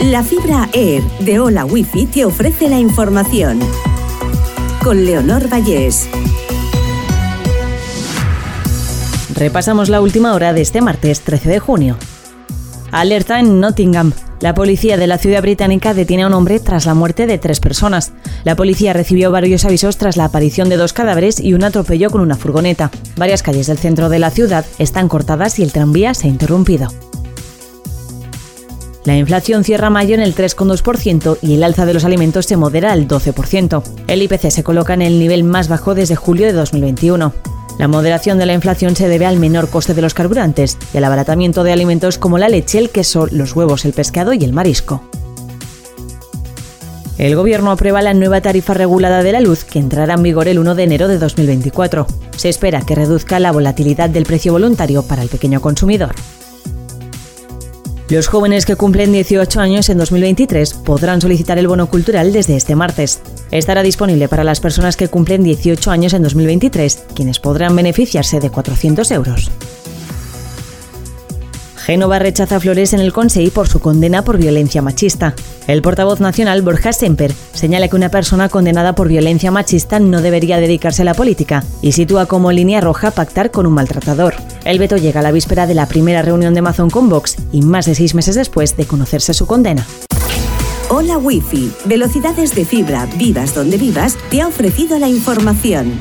La fibra Air de Hola Wifi te ofrece la información. Con Leonor Vallés. Repasamos la última hora de este martes 13 de junio. Alerta en Nottingham. La policía de la ciudad británica detiene a un hombre tras la muerte de tres personas. La policía recibió varios avisos tras la aparición de dos cadáveres y un atropello con una furgoneta. Varias calles del centro de la ciudad están cortadas y el tranvía se ha interrumpido. La inflación cierra mayo en el 3,2% y el alza de los alimentos se modera al 12%. El IPC se coloca en el nivel más bajo desde julio de 2021. La moderación de la inflación se debe al menor coste de los carburantes y al abaratamiento de alimentos como la leche, el queso, los huevos, el pescado y el marisco. El Gobierno aprueba la nueva tarifa regulada de la luz que entrará en vigor el 1 de enero de 2024. Se espera que reduzca la volatilidad del precio voluntario para el pequeño consumidor. Los jóvenes que cumplen 18 años en 2023 podrán solicitar el bono cultural desde este martes. Estará disponible para las personas que cumplen 18 años en 2023, quienes podrán beneficiarse de 400 euros. Génova rechaza Flores en el Consejo por su condena por violencia machista. El portavoz nacional Borja Semper señala que una persona condenada por violencia machista no debería dedicarse a la política y sitúa como línea roja pactar con un maltratador. El veto llega a la víspera de la primera reunión de Amazon con Vox y más de seis meses después de conocerse su condena. Hola Wi-Fi, velocidades de fibra, vivas donde vivas, te ha ofrecido la información.